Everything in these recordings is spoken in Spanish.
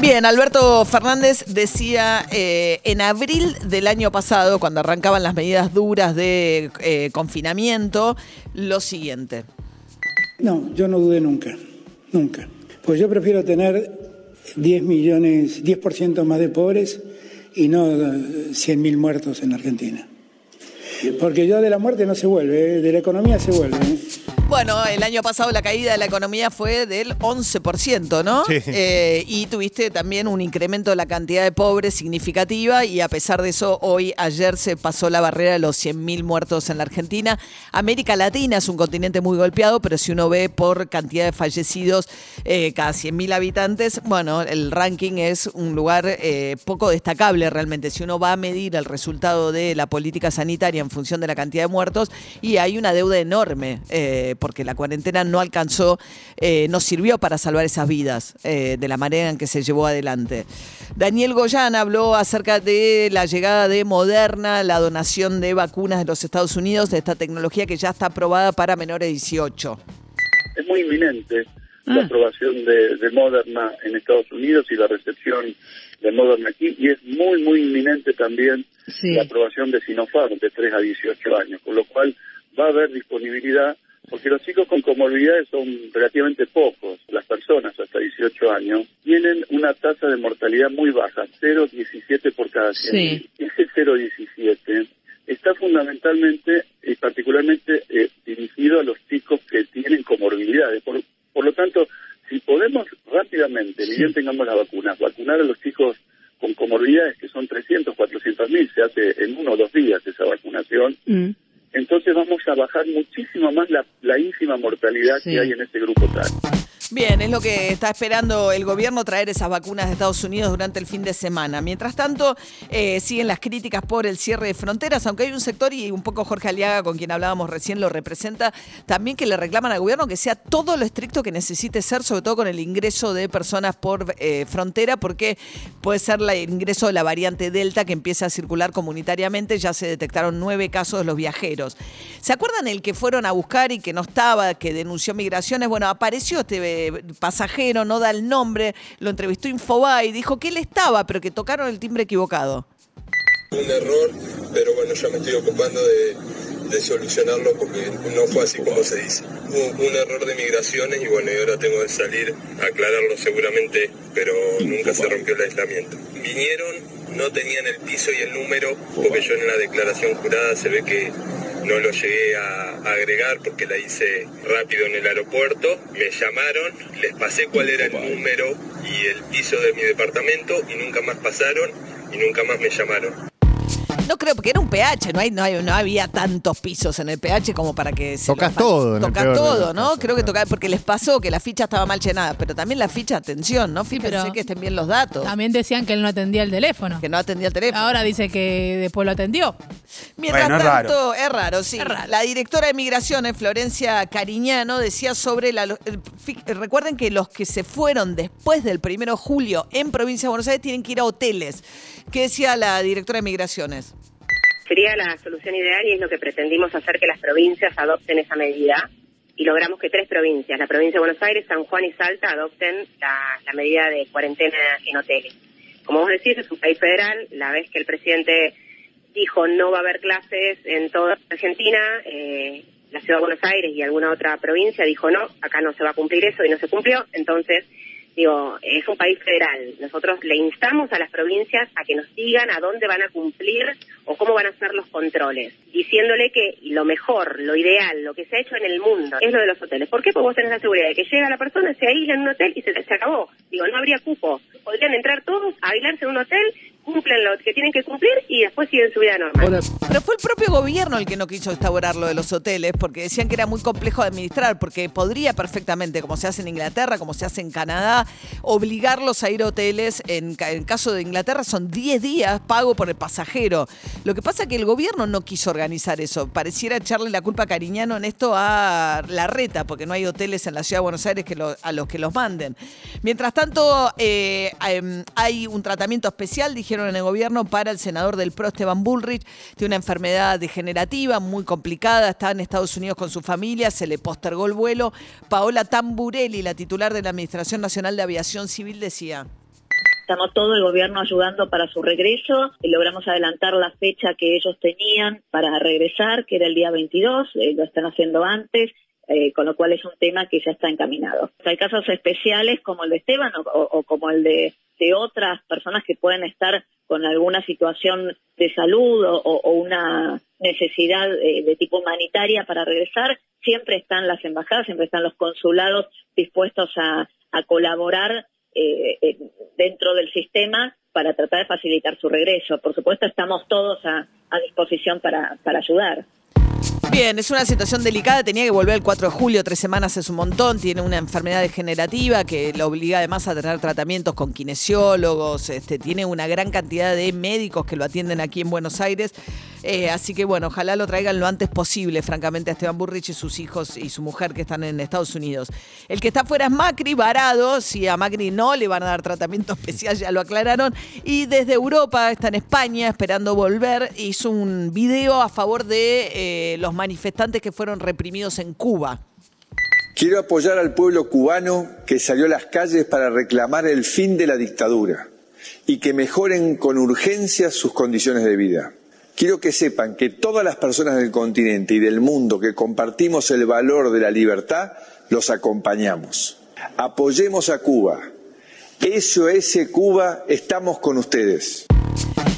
Bien, Alberto Fernández decía eh, en abril del año pasado, cuando arrancaban las medidas duras de eh, confinamiento, lo siguiente. No, yo no dudé nunca, nunca. Pues yo prefiero tener 10 millones, 10% más de pobres y no 100 mil muertos en Argentina. Porque ya de la muerte no se vuelve, ¿eh? de la economía se vuelve. ¿eh? Bueno, el año pasado la caída de la economía fue del 11%, ¿no? Sí. Eh, y tuviste también un incremento de la cantidad de pobres significativa y a pesar de eso, hoy, ayer se pasó la barrera de los 100.000 muertos en la Argentina. América Latina es un continente muy golpeado, pero si uno ve por cantidad de fallecidos eh, cada 100.000 habitantes, bueno, el ranking es un lugar eh, poco destacable realmente. Si uno va a medir el resultado de la política sanitaria en función de la cantidad de muertos, y hay una deuda enorme. Porque la cuarentena no alcanzó, eh, no sirvió para salvar esas vidas eh, de la manera en que se llevó adelante. Daniel Goyan habló acerca de la llegada de Moderna, la donación de vacunas de los Estados Unidos, de esta tecnología que ya está aprobada para menores de 18. es muy inminente la aprobación de, de Moderna en Estados Unidos y la recepción de Moderna aquí, y es muy, muy inminente también la aprobación de Sinopharm de 3 a 18 años, con lo cual va a haber disponibilidad, porque los chicos con comorbilidades son relativamente pocos, las personas hasta 18 años, tienen una tasa de mortalidad muy baja, 0,17 por cada 100. Ese 0,17 está fundamentalmente y particularmente eh, dirigido a los chicos que tienen comorbilidades. Por, por lo tanto, si podemos rápidamente, ni bien tengamos las vacunas, vacunar a los chicos con comorbilidades, que son 300, 400 mil, se hace en uno o dos días esa vacunación, entonces vamos a bajar muchísimo más la, la ínfima mortalidad que hay en ese grupo tal. Bien, es lo que está esperando el gobierno traer esas vacunas de Estados Unidos durante el fin de semana. Mientras tanto, eh, siguen las críticas por el cierre de fronteras, aunque hay un sector, y un poco Jorge Aliaga, con quien hablábamos recién, lo representa, también que le reclaman al gobierno que sea todo lo estricto que necesite ser, sobre todo con el ingreso de personas por eh, frontera, porque puede ser el ingreso de la variante Delta que empieza a circular comunitariamente. Ya se detectaron nueve casos de los viajeros. ¿Se acuerdan el que fueron a buscar y que no estaba, que denunció migraciones? Bueno, apareció este pasajero, no da el nombre, lo entrevistó Infobae y dijo que él estaba, pero que tocaron el timbre equivocado. un error, pero bueno, ya me estoy ocupando de, solucionarlo porque no fue así como se dice. Hubo un error de migraciones y bueno, y ahora tengo que salir a aclararlo seguramente, pero nunca se rompió el aislamiento. Vinieron, no tenían el piso y el número, porque yo en la declaración jurada se ve que no lo llegué a, a agregar porque la hice rápido en el aeropuerto. Me llamaron, les pasé cuál era el número y el piso de mi departamento y nunca más pasaron y nunca más me llamaron. No creo, porque era un PH, no, hay, no, hay- no había tantos pisos en el PH como para que se Tocas todo, en el Tocas peor de todo, los ¿no? casos, creo que claro. tocar, porque les pasó que la ficha estaba mal llenada, pero también la ficha, atención, ¿no? Fíjense pero que estén bien los datos. También decían que él no atendía el teléfono. Que no atendía el teléfono. Ahora dice que después lo atendió. Mientras Bueno, es tanto, es raro, sí. Es raro. La directora de Migraciones, Florencia Cariñano, decía sobre la. el- fi- recuerden que los que se fueron después del primero de julio en provincia de Buenos Aires tienen que ir a hoteles. ¿Qué decía la directora de Migraciones? Sería la solución ideal y es lo que pretendimos hacer que las provincias adopten esa medida y logramos que tres provincias, la provincia de Buenos Aires, San Juan y Salta, adopten la, medida de cuarentena en hoteles. Como vos decís, es un país federal, la vez que el presidente dijo no va a haber clases en toda Argentina, eh, la ciudad de Buenos Aires y alguna otra provincia dijo no, acá no se va a cumplir eso y no se cumplió, entonces digo, es un país federal. Nosotros le instamos a las provincias a que nos digan a dónde van a cumplir o cómo van a hacer los controles, diciéndole que lo mejor, lo ideal, lo que se ha hecho en el mundo es lo de los hoteles. ¿Por qué? Porque vos tenés la seguridad de que llega la persona, se aísla en un hotel y se, se acabó. Digo, no habría cupo. Podrían entrar todos a aislarse en un hotel, cumplen lo que tienen que cumplir y después siguen su vida normal. Pero fue el propio gobierno el que no quiso instaurar lo de los hoteles, porque decían que era muy complejo de administrar, porque podría perfectamente, como se hace en Inglaterra, como se hace en Canadá, obligarlos a ir a hoteles. En, en caso de Inglaterra son 10 días pago por el pasajero. Lo que pasa es que el gobierno no quiso organizar eso. Pareciera echarle la culpa a Cariñano en esto a la reta, porque no hay hoteles en la ciudad de Buenos Aires que a los que los manden. Mientras tanto, eh, em, hay un tratamiento especial, dijeron en el gobierno, para el senador del PRO, Esteban Bullrich. Tiene una enfermedad degenerativa muy complicada, está en Estados Unidos con su familia, se le postergó el vuelo. Paola Tamburelli, la titular de la Administración Nacional de Aviación Civil, decía. Estamos todo el gobierno ayudando para su regreso. Logramos adelantar la fecha que ellos tenían para regresar, que era el día 22. Eh, lo están haciendo antes. Eh, con lo cual es un tema que ya está encaminado. Hay casos especiales como el de Esteban o, como el de, otras personas que pueden estar con alguna situación de salud o, una necesidad de, tipo humanitaria para regresar, siempre están las embajadas, siempre están los consulados dispuestos a, colaborar eh, dentro del sistema para tratar de facilitar su regreso. Por supuesto, estamos todos a, disposición para ayudar. Bien, es una situación delicada, tenía que volver el 4 de julio, tres semanas es un montón, tiene una enfermedad degenerativa que lo obliga además a tener tratamientos con kinesiólogos, este, tiene una gran cantidad de médicos que lo atienden aquí en Buenos Aires, eh, así que bueno, ojalá lo traigan lo antes posible, francamente, a Esteban Burrich y sus hijos y su mujer que están en Estados Unidos. El que está fuera es Macri, varado, si a Macri no le van a dar tratamiento especial, ya lo aclararon, y desde Europa, está en España esperando volver, hizo un video a favor de eh, los manifestantes que fueron reprimidos en Cuba. Quiero apoyar al pueblo cubano que salió a las calles para reclamar el fin de la dictadura y que mejoren con urgencia sus condiciones de vida. Quiero que sepan que todas las personas del continente y del mundo que compartimos el valor de la libertad, los acompañamos. Apoyemos a Cuba. SOS Cuba, estamos con ustedes.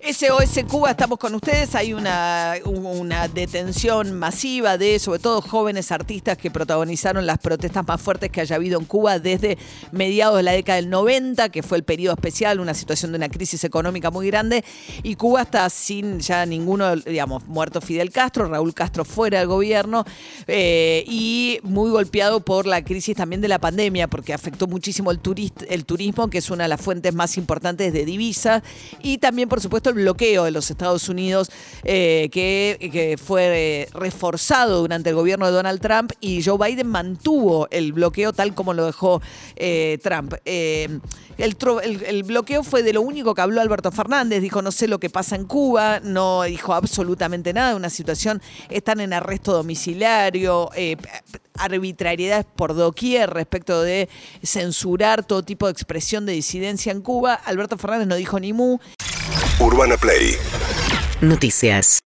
SOS Cuba, estamos con ustedes. Hay una, una detención masiva de, sobre todo, jóvenes artistas que protagonizaron las protestas más fuertes que haya habido en Cuba desde mediados de la década del 90, que fue el periodo especial, una situación de una crisis económica muy grande. Y Cuba está sin ya ninguno, digamos, muerto Fidel Castro, Raúl Castro fuera del gobierno eh, y muy golpeado por la crisis también de la pandemia, porque afectó muchísimo el, el turismo, que es una de las fuentes más importantes de divisas, y también, por supuesto, bloqueo de los Estados Unidos eh, que, eh, reforzado durante el gobierno de Donald Trump y Joe Biden mantuvo el bloqueo tal como lo dejó eh, Trump. El, el, bloqueo fue de lo único que habló Alberto Fernández, dijo no sé lo que pasa en Cuba, no dijo absolutamente nada, una situación, están en arresto domiciliario, arbitrariedades por doquier respecto de censurar todo tipo de expresión de disidencia en Cuba. Alberto Fernández no dijo ni mu. Urbana Play. Noticias.